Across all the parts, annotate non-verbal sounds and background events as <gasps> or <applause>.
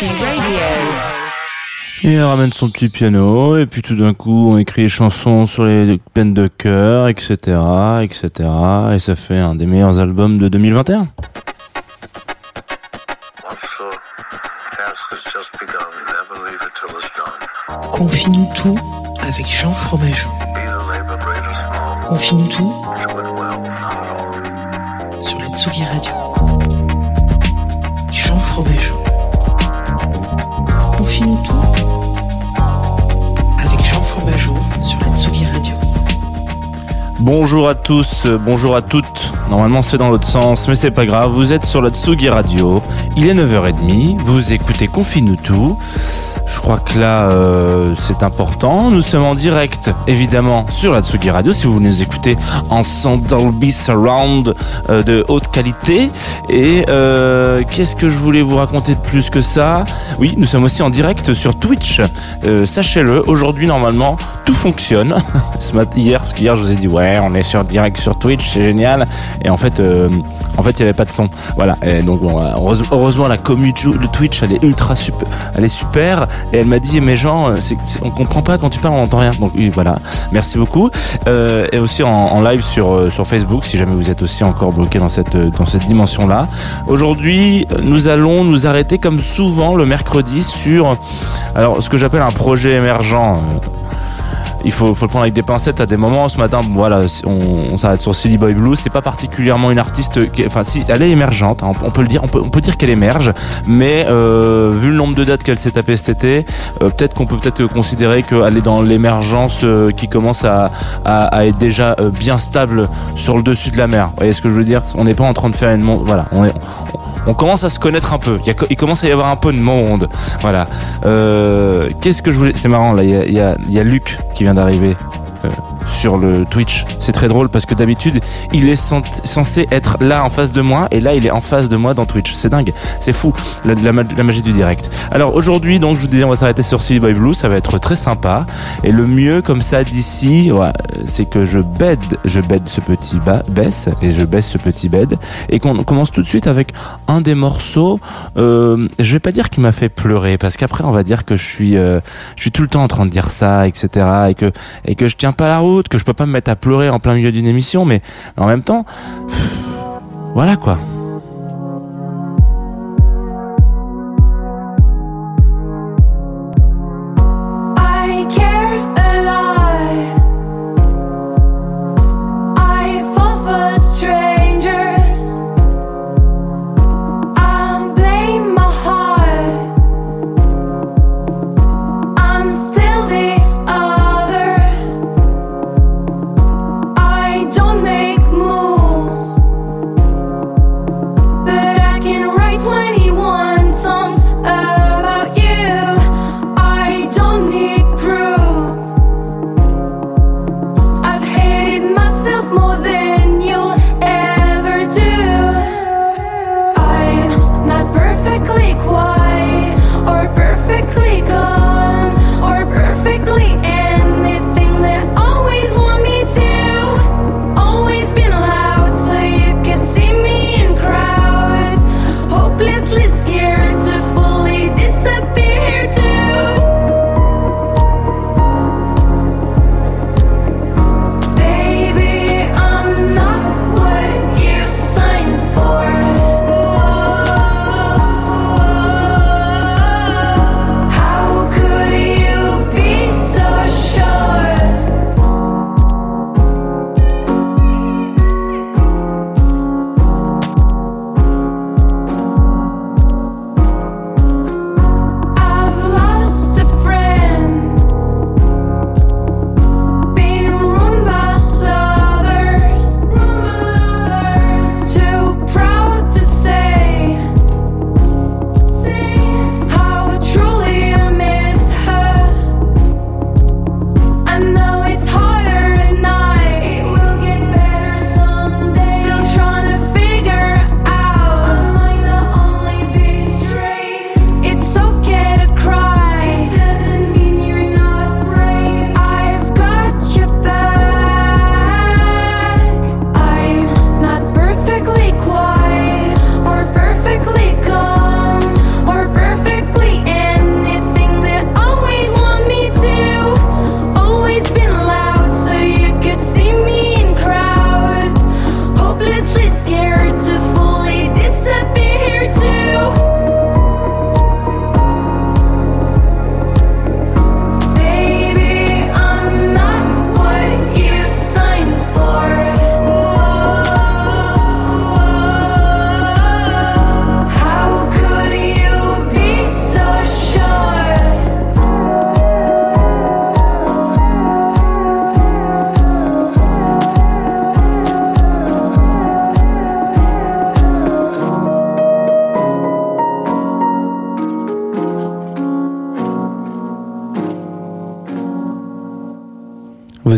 Sugi Radio. Et elle ramène son petit piano, et puis tout d'un coup, on écrit des chansons sur les peines de cœur, etc., etc., et ça fait un des meilleurs albums de 2021. What's the task has just begun. Never leave it till it's done. Confie-nous tout avec Jean Fromageau. Confie-nous tout sur la Tsugi Radio. Bonjour à tous, euh, bonjour à toutes. Normalement c'est dans l'autre sens, mais c'est pas grave, vous êtes sur la Tsugi Radio. Il est 9h30, vous écoutez Confine-nous tout. Je crois que là, euh, c'est important. Nous sommes en direct, évidemment, sur la Tsugi Radio. Si vous nous écoutez en son Dolby Surround de haute qualité. Et euh, qu'est-ce que je voulais vous raconter de plus que ça? Oui, nous sommes aussi en direct sur Twitch. Sachez-le, aujourd'hui, normalement, tout fonctionne. <laughs> Ce matin, hier, parce qu'hier, je vous ai dit, ouais, on est sur direct sur Twitch, c'est génial. Et en fait, euh, en fait, il n'y avait pas de son. Voilà. Et donc, bon, heureuse- heureusement, la commu de Twitch, elle est ultra super, elle est super. Et elle m'a dit, mais Jean, euh, on comprend pas quand tu parles, on entend rien. Donc, oui, voilà. Merci beaucoup. Euh, et aussi en, en live sur sur Facebook, si jamais vous êtes aussi encore bloqué dans cette dans cette dimension-là. Aujourd'hui, euh, nous allons nous arrêter comme souvent le mercredi sur, alors, ce que j'appelle un projet émergent. Il faut, faut le prendre avec des pincettes à des moments. Ce matin, voilà, on, on s'arrête sur Silly Boy Blue. C'est pas particulièrement une artiste, enfin, si, elle est émergente. hein, on, peut le dire, on peut, on peut dire qu'elle émerge. Mais euh, vu le nombre de dates qu'elle s'est tapé cet été, euh, peut-être qu'on peut peut-être considérer qu'elle est dans l'émergence euh, qui commence à, à, être déjà bien stable sur le dessus de la mer. Vous voyez ce que je veux dire? On n'est pas en train de faire une, voilà, on est, on, commence à se connaître un peu. Il, commence à y avoir un peu de monde. Voilà. Qu'est-ce que je voulais C'est marrant là. Il y a, y, a, y a Luc qui vient d'arriver. Sur le Twitch. C'est très drôle parce que d'habitude, il est censé être là en face de moi et là, il est en face de moi dans Twitch. C'est dingue, c'est fou, la, la ma- la magie du direct. Alors aujourd'hui, donc, je vous disais, on va s'arrêter sur Silly Boy Blue, ça va être très sympa. Et le mieux, comme ça, d'ici, ouais, c'est que je bed, je bed ce petit bas, baisse et je baisse ce petit bed et qu'on commence tout de suite avec un des morceaux. Euh, je vais pas dire qu'il m'a fait pleurer parce qu'après, on va dire que je suis, euh, je suis tout le temps en train de dire ça, etc. et que et que je tiens pas la route, que je peux pas me mettre à pleurer en plein milieu d'une émission, mais en même temps, voilà quoi.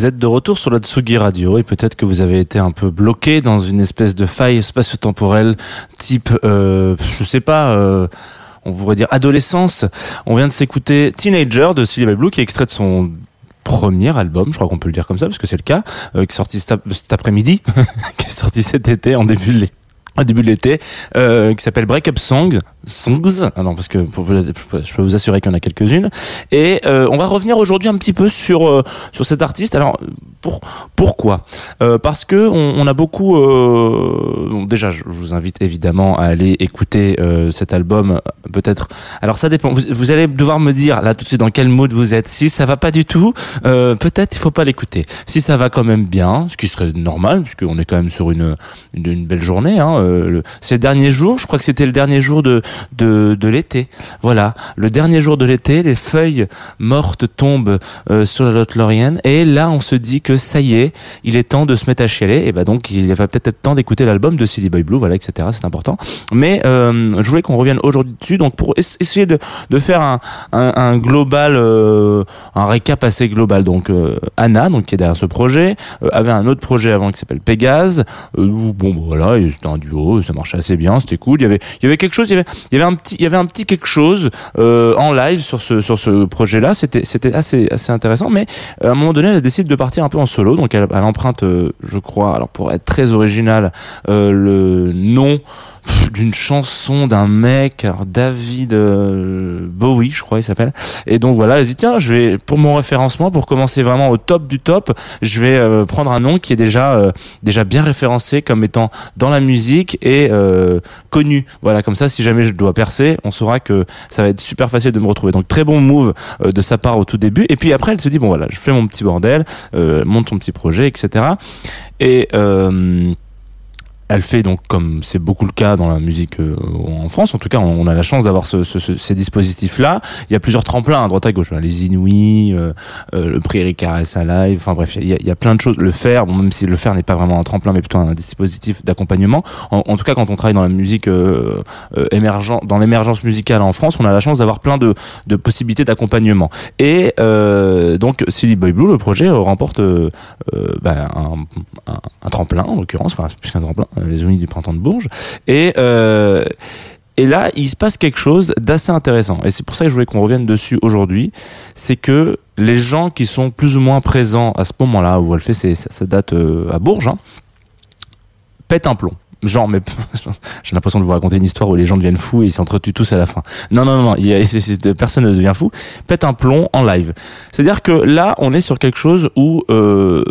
Vous êtes de retour sur la Tsugi Radio et peut-être que vous avez été un peu bloqué dans une espèce de faille spatio-temporelle type, euh, je sais pas, euh, on pourrait dire adolescence. On vient de s'écouter Teenager de Silly Blue qui est extrait de son premier album, je crois qu'on peut le dire comme ça parce que c'est le cas, euh, qui est sorti cet, cet après-midi, <laughs> qui est sorti cet été en début de l'été. Au début de l'été, euh, qui s'appelle Break Up Songs, Songs, ah non parce que je peux vous assurer qu'il y en a quelques-unes, et euh, on va revenir aujourd'hui un petit peu sur euh, sur cet artiste. Alors pour pourquoi? Parce que on, a beaucoup. Déjà, je vous invite évidemment à aller écouter cet album. Peut-être. Alors ça dépend. Vous, allez devoir me dire là tout de suite dans quel mood vous êtes. Si ça va pas du tout, peut-être il faut pas l'écouter. Si ça va quand même bien, ce qui serait normal puisqu'on est quand même sur une une, une belle journée. Hein, euh, le- c'est le dernier jour. Je crois que c'était le dernier jour de de, l'été. Voilà, le dernier jour de l'été, les feuilles mortes tombent euh, sur la Lotte Laurienne et là on se dit que ça y est, il est temps de se mettre à chialer. Et bah donc il va peut-être être temps d'écouter l'album de Silly Boy Blue, voilà, etc. C'est important. Mais euh, je voulais qu'on revienne aujourd'hui dessus, donc pour es- essayer de, de faire un, un, global, euh, un récap assez global. Donc euh, Anna, donc qui est derrière ce projet, avait un autre projet avant qui s'appelle Pégase. Bon, bah, voilà, c'était un duo, ça marchait assez bien, c'était cool. Il y avait, il y avait quelque chose, il y avait, il y avait un petit, il y avait un petit quelque chose euh, en live sur ce sur ce projet-là. C'était c'était assez assez intéressant, mais euh, à un moment donné, elle décide de partir un peu en solo. Donc elle, elle emprunte, euh, je crois, alors pour être très original, euh, le nom d'une chanson d'un mec, David euh, Bowie, je crois il s'appelle. Et donc voilà, se dit tiens, je vais pour mon référencement, pour commencer vraiment au top du top, je vais euh, prendre un nom qui est déjà euh, déjà bien référencé comme étant dans la musique et euh, connu. Voilà, comme ça, si jamais je dois percer, on saura que ça va être super facile de me retrouver. Donc très bon move euh, de sa part au tout début. Et puis après, elle se dit bon voilà, je fais mon petit bordel, euh, monte son petit projet, etc. Et euh, elle fait donc comme c'est beaucoup le cas dans la musique euh, en France en tout cas on, a la chance d'avoir ce, ce- ce- ces dispositifs là il y a plusieurs tremplins à droite à gauche. Les Inouïs euh, euh, le prix Caressa Live enfin bref il y a, il y a plein de choses. Le faire bon même si le faire n'est pas vraiment un tremplin mais plutôt un dispositif d'accompagnement. En, en tout cas quand on travaille dans la musique euh, euh, émergent dans l'émergence musicale en France on a la chance d'avoir plein de, de possibilités d'accompagnement. Et euh, donc Silly Boy Blue le projet remporte bah, un, un, tremplin en l'occurrence enfin c'est plus qu'un tremplin les Unis du printemps de Bourges et euh, et là, il se passe quelque chose d'assez intéressant. Et c'est pour ça que je voulais qu'on revienne dessus aujourd'hui. C'est que les gens qui sont plus ou moins présents à ce moment-là, où elle fait ses, sa, date euh, à Bourges, hein, pètent un plomb. Genre, mais <laughs> j'ai l'impression de vous raconter une histoire où les gens deviennent fous et ils s'entretuent tous à la fin. Non, non, non, <laughs> personne ne devient fou. Pète un plomb en live. C'est-à-dire que là, on est sur quelque chose où, euh,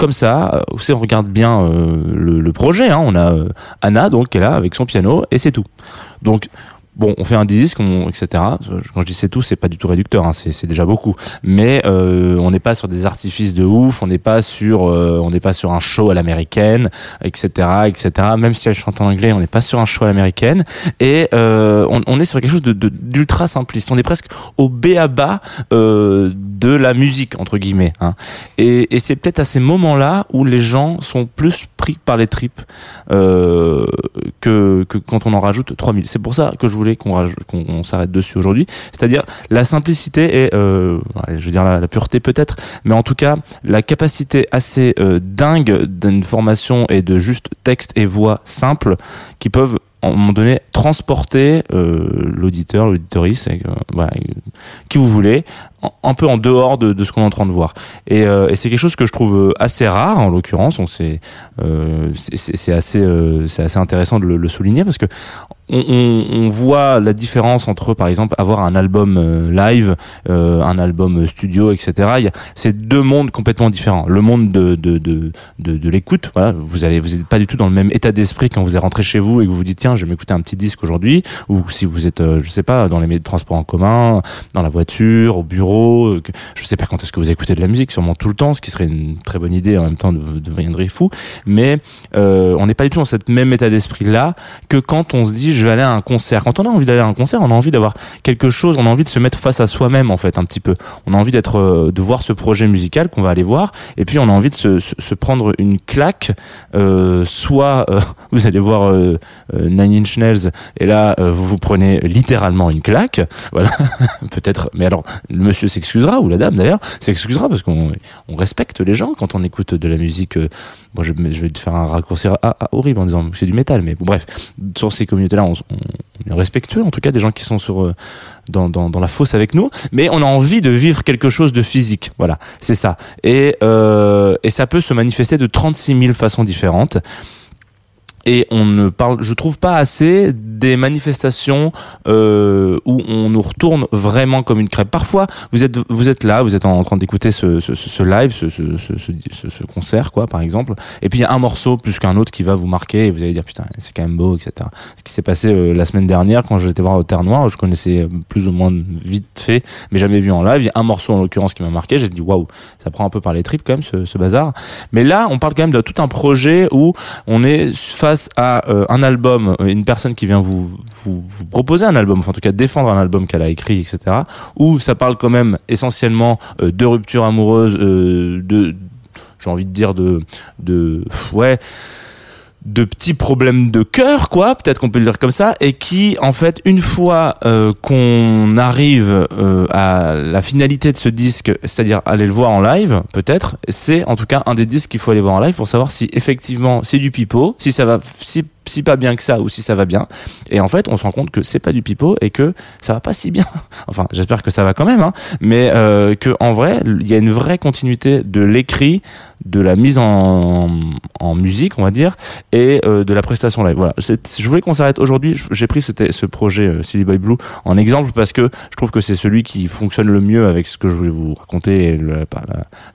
comme ça, euh, si on regarde bien euh, le, projet, hein, on a euh, Anna donc qui est là avec son piano et c'est tout. Donc Bon, on fait un disque, on, etc. Quand je dis c'est tout, c'est pas du tout réducteur, hein, c'est déjà beaucoup. Mais euh, on n'est pas sur des artifices de ouf, on n'est pas sur, euh, on n'est pas sur un show à l'américaine, etc., etc. Même si elle chante en anglais, on n'est pas sur un show à l'américaine. Et euh, on, on est sur quelque chose de de- d'ultra simpliste. On est presque au béaba euh, de la musique entre guillemets. Hein. Et, et c'est peut-être à ces moments-là où les gens sont plus pris par les tripes euh, que, que quand on en rajoute 3000. C'est pour ça que je voulais qu'on s'arrête dessus aujourd'hui. C'est-à-dire la simplicité et, euh, je veux dire la, pureté peut-être, mais en tout cas la capacité assez euh, dingue d'une formation et de juste texte et voix simple qui peuvent un moment donné transporter euh, l'auditeur, l'auditorice, euh, voilà, euh, qui vous voulez, en- un peu en dehors de, de ce qu'on est en train de voir. Et, euh, et c'est quelque chose que je trouve euh, assez rare en l'occurrence. On c'est c'est- assez c'est assez intéressant de le, le souligner parce que on, on, on voit la différence entre par exemple avoir un album live, un album studio, etc. C'est deux mondes complètement différents. Le monde de de de de, de l'écoute, voilà, vous allez vous êtes pas du tout dans le même état d'esprit quand vous êtes rentré chez vous et que vous vous dites tiens je vais m'écouter un petit disque aujourd'hui ou si vous êtes euh, je sais pas dans les médias de transport en commun, dans la voiture, au bureau, euh, que- je sais pas quand est-ce que vous écoutez de la musique, sûrement tout le temps, ce qui serait une très bonne idée en même temps de deviendrait fou, mais euh, on n'est pas du tout dans cette même état d'esprit là que quand on se dit je vais aller à un concert. Quand on a envie d'aller à un concert, on a envie d'avoir quelque chose, on a envie de se mettre face à soi-même en fait un petit peu. On a envie d'être, euh, de voir ce projet musical qu'on va aller voir, et puis on a envie de se, se, prendre une claque. Soit <laughs> vous allez voir euh, Nine et là euh, vous vous prenez littéralement une claque, <laughs> voilà. Peut-être, mais alors le monsieur s'excusera ou la dame d'ailleurs s'excusera parce qu'on on respecte les gens quand on écoute de la musique. euh, moi, je, vais te faire un raccourci horrible en disant que c'est du métal, mais bon, bref, sur ces communautés-là, on, on, on est respectueux, en tout cas, des gens qui sont sur euh, dans, la fosse avec nous, mais on a envie de vivre quelque chose de physique. Voilà, c'est ça. Et, et ça peut se manifester de 36 000 façons différentes. Et on ne parle, je trouve pas assez des manifestations euh, où on nous retourne vraiment comme une crêpe. Parfois, vous êtes vous êtes là, vous êtes en train d'écouter ce, ce, ce, live, ce, ce, ce, ce, ce concert, quoi, par exemple. Et puis il y a un morceau plus qu'un autre qui va vous marquer et vous allez dire putain, c'est quand même beau, etc. Ce qui s'est passé euh, la semaine dernière quand j'étais voir au Terre Noire, je connaissais plus ou moins vite fait, mais jamais vu en live. Il y a un morceau en l'occurrence qui m'a marqué. J'ai dit waouh, ça prend un peu par les tripes quand même ce, ce bazar. Mais là, on parle quand même de tout un projet où on est face à euh, un album, euh, une personne qui vient vous, vous, proposer un album, enfin en tout cas défendre un album qu'elle a écrit, etc. Où ça parle quand même essentiellement euh, de rupture amoureuse, de, j'ai envie de dire de, de, ouais de petits problèmes de cœur, quoi, peut-être qu'on peut le dire comme ça, et qui, en fait, une fois euh, qu'on arrive euh, à la finalité de ce disque, c'est-à-dire aller le voir en live, peut-être, c'est en tout cas un des disques qu'il faut aller voir en live pour savoir si effectivement c'est du pipeau, si ça va, si si pas bien que ça ou si ça va bien. Et en fait, on se rend compte que c'est pas du pipeau et que ça va pas si bien. <laughs> Enfin, j'espère que ça va quand même, hein, mais euh, que en vrai, il y a une vraie continuité de l'écrit, de la mise en, musique, on va dire, et euh, de la prestation live. Voilà. Je voulais qu'on s'arrête aujourd'hui. J'ai pris ce projet euh, Silly Boy Blue en exemple parce que je trouve que c'est celui qui fonctionne le mieux avec ce que je voulais vous raconter et la,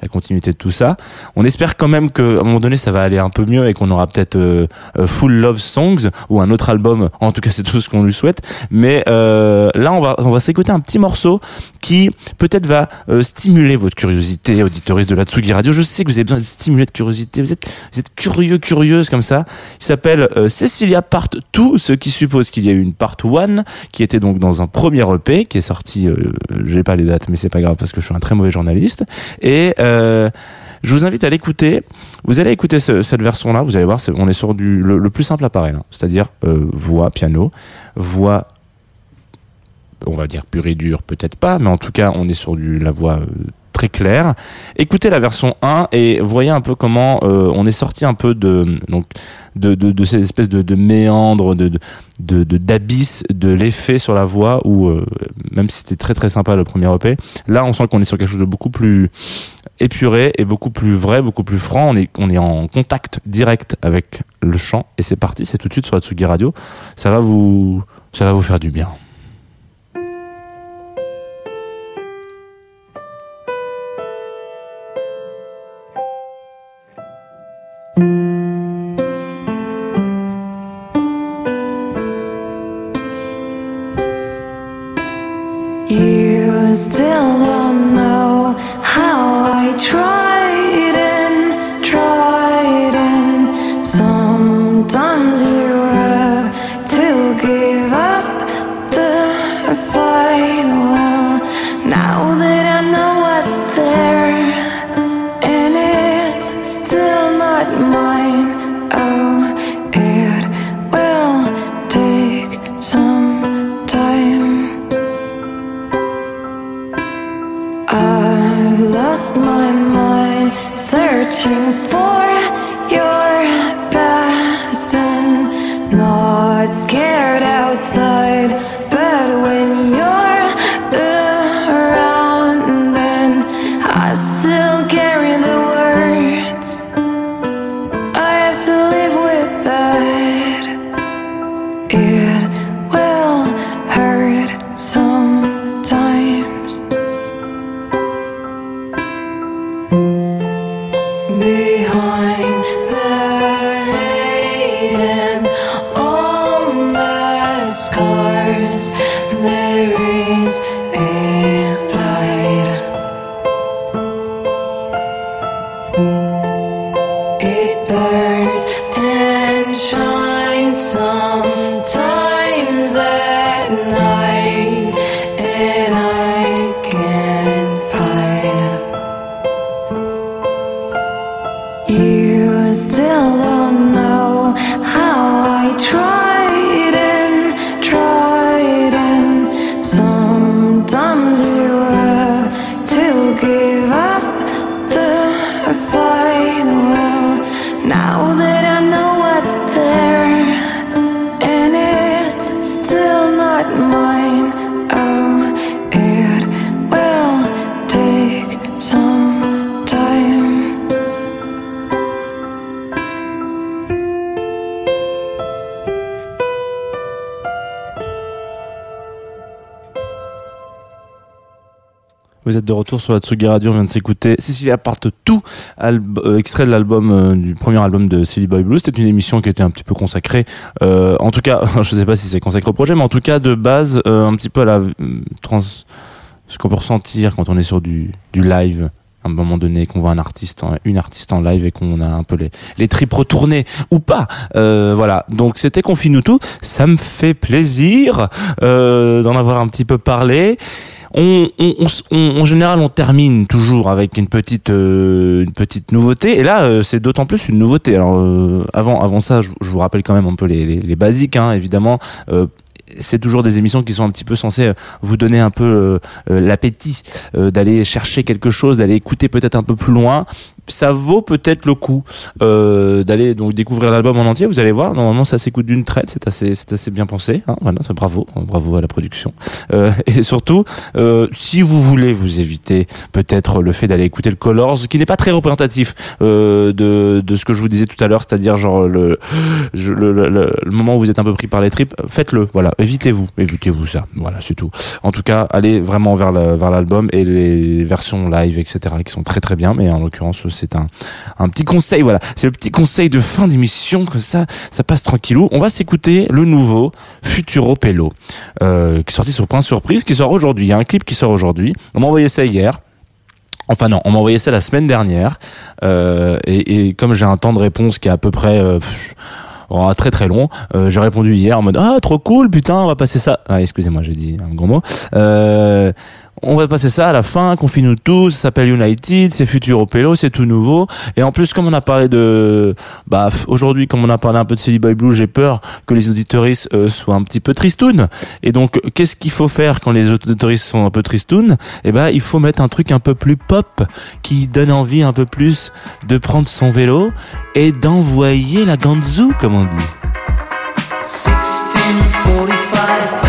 la continuité de tout ça. On espère quand même qu'à un moment donné, ça va aller un peu mieux et qu'on aura peut-être euh, euh, Full Love Songs ou un autre album. En tout cas, c'est tout ce qu'on lui souhaite. Mais euh, là, on va on va s'écouter un petit morceau qui peut-être va euh, stimuler votre curiosité, auditoriste de la Tsugi Radio. Je sais que vous avez besoin d'être stimulé de curiosité. Vous êtes vous êtes curieux, curieuse comme ça. Il s'appelle euh, Cecilia Part 2, ce qui suppose qu'il y a eu une Part 1 qui était donc dans un premier EP qui est sorti. Euh, J'ai pas les dates, mais c'est pas grave parce que je suis un très mauvais journaliste. Et je vous invite à l'écouter. Vous allez écouter ce- cette version-là. Vous allez voir, on est sur du le, plus simple appareil, hein. c'est-à-dire euh, voix, piano, voix. On va dire pure et dure, peut-être pas, mais en tout cas, on est sur la voix euh, très claire. Écoutez la version 1 et voyez un peu comment euh, on est sorti un peu de donc de, de, de cette espèce de, de méandre, de de de- de- d'abysse de, l'effet sur la voix où euh, même si c'était très très sympa le premier EP, là on sent qu'on est sur quelque chose de beaucoup plus épuré et beaucoup plus vrai, beaucoup plus franc. On est, on est en contact direct avec le chant et c'est parti, c'est tout de suite sur la Tsugi Radio. Ça va vous, ça va vous faire du bien. Searching for your past and not scared there My. De retour sur la Tsugi Radio. On vient de s'écouter Cecilia Partout, alb- euh, extrait de l'album euh, du premier album de Silly Boy Blue. C'était une émission qui était un petit peu consacrée, euh, en tout cas, <laughs> je sais pas si c'est consacré au projet, mais en tout cas de base, un petit peu à la trans, ce qu'on peut ressentir quand on est sur du, du live. À un moment donné, qu'on voit un artiste, une artiste en live et qu'on a un peu les, les tripes retournées ou pas. Voilà. Donc c'était Confine-nous tout. Ça me fait plaisir d'en avoir un petit peu parlé. On, on, on en général, on termine toujours avec une petite, euh, une petite nouveauté. Et là, euh, c'est d'autant plus une nouveauté. Alors, euh, avant, avant ça, je, vous rappelle quand même un peu les, les, les basiques, hein, évidemment. C'est toujours des émissions qui sont un petit peu censées euh, vous donner un peu euh, euh, l'appétit euh, d'aller chercher quelque chose, d'aller écouter peut-être un peu plus loin. Ça vaut peut-être le coup euh, d'aller donc découvrir l'album en entier. Vous allez voir, normalement ça s'écoute d'une traite, c'est assez, c'est assez bien pensé. Hein, voilà, c'est bravo, bravo à la production. Euh, <laughs> et surtout, si vous voulez vous éviter peut-être le fait d'aller écouter le Colors, qui n'est pas très représentatif de, de ce que je vous disais tout à l'heure, c'est-à-dire genre <gasps> le, le, le- le moment où vous êtes un peu pris par les tripes, faites-le. Voilà, évitez-vous, évitez-vous ça. Voilà, c'est tout. En tout cas, allez vraiment vers la- vers l'album et les versions live, etc., qui sont très très bien. Mais en l'occurrence, c'est un un petit conseil. Voilà, c'est le petit conseil de fin d'émission que ça ça passe tranquillou. On va s'écouter le nouveau Futuro Pello, euh, qui est sorti sur Point Surprise, qui sort aujourd'hui. Il y a un clip qui sort aujourd'hui. On m'a envoyé ça hier. Enfin non, on m'a envoyé ça la semaine dernière. Euh, et, et comme j'ai un temps de réponse qui est à peu près euh, oh, très très long, euh, j'ai répondu hier en mode ah trop cool, putain, on va passer ça. Ah excusez-moi, j'ai dit un gros mot. Euh, on va passer ça à la fin, confine-nous tous, ça s'appelle United, c'est Futuro Pello, c'est tout nouveau. Et en plus, comme on a parlé de... Bah, aujourd'hui, comme on a parlé un peu de Silly Boy Blue, j'ai peur que les auditoristes euh, soient un petit peu tristounes. Et donc, qu'est-ce qu'il faut faire quand les auditoristes sont un peu tristounes Eh ben, il faut mettre un truc un peu plus pop, qui donne envie un peu plus de prendre son vélo et d'envoyer la ganzou, comme on dit. 1645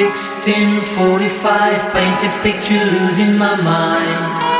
1645, painted picture losing my mind.